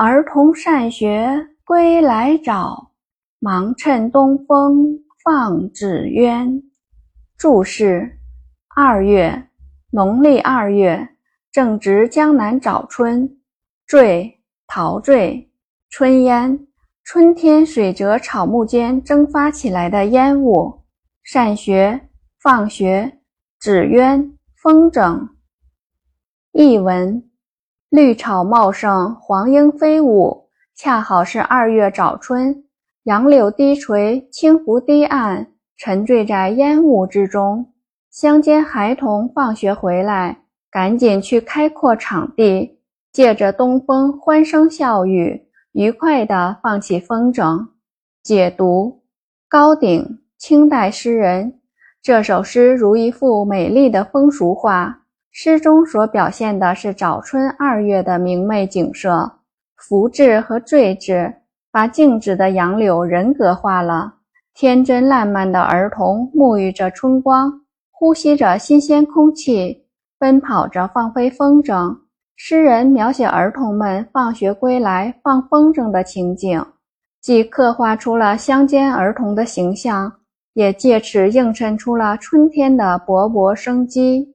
儿童善学归来早，忙趁东风放纸鸢。注释：二月，农历二月，正值江南早春。醉，陶醉。春烟，春天水泽草木间蒸发起来的烟雾。善学。放学，纸鸢，风筝。译文：绿草茂盛，黄莺飞舞，恰好是二月早春。杨柳低垂，青湖堤岸沉醉在烟雾之中。乡间孩童放学回来，赶紧去开阔场地，借着东风，欢声笑语，愉快地放起风筝。解读：高鼎，清代诗人。这首诗如一幅美丽的风俗画，诗中所表现的是早春二月的明媚景色。福字和醉字把静止的杨柳人格化了。天真烂漫的儿童沐浴着春光，呼吸着新鲜空气，奔跑着放飞风筝。诗人描写儿童们放学归来放风筝的情景，既刻画出了乡间儿童的形象。也借此映衬出了春天的勃勃生机。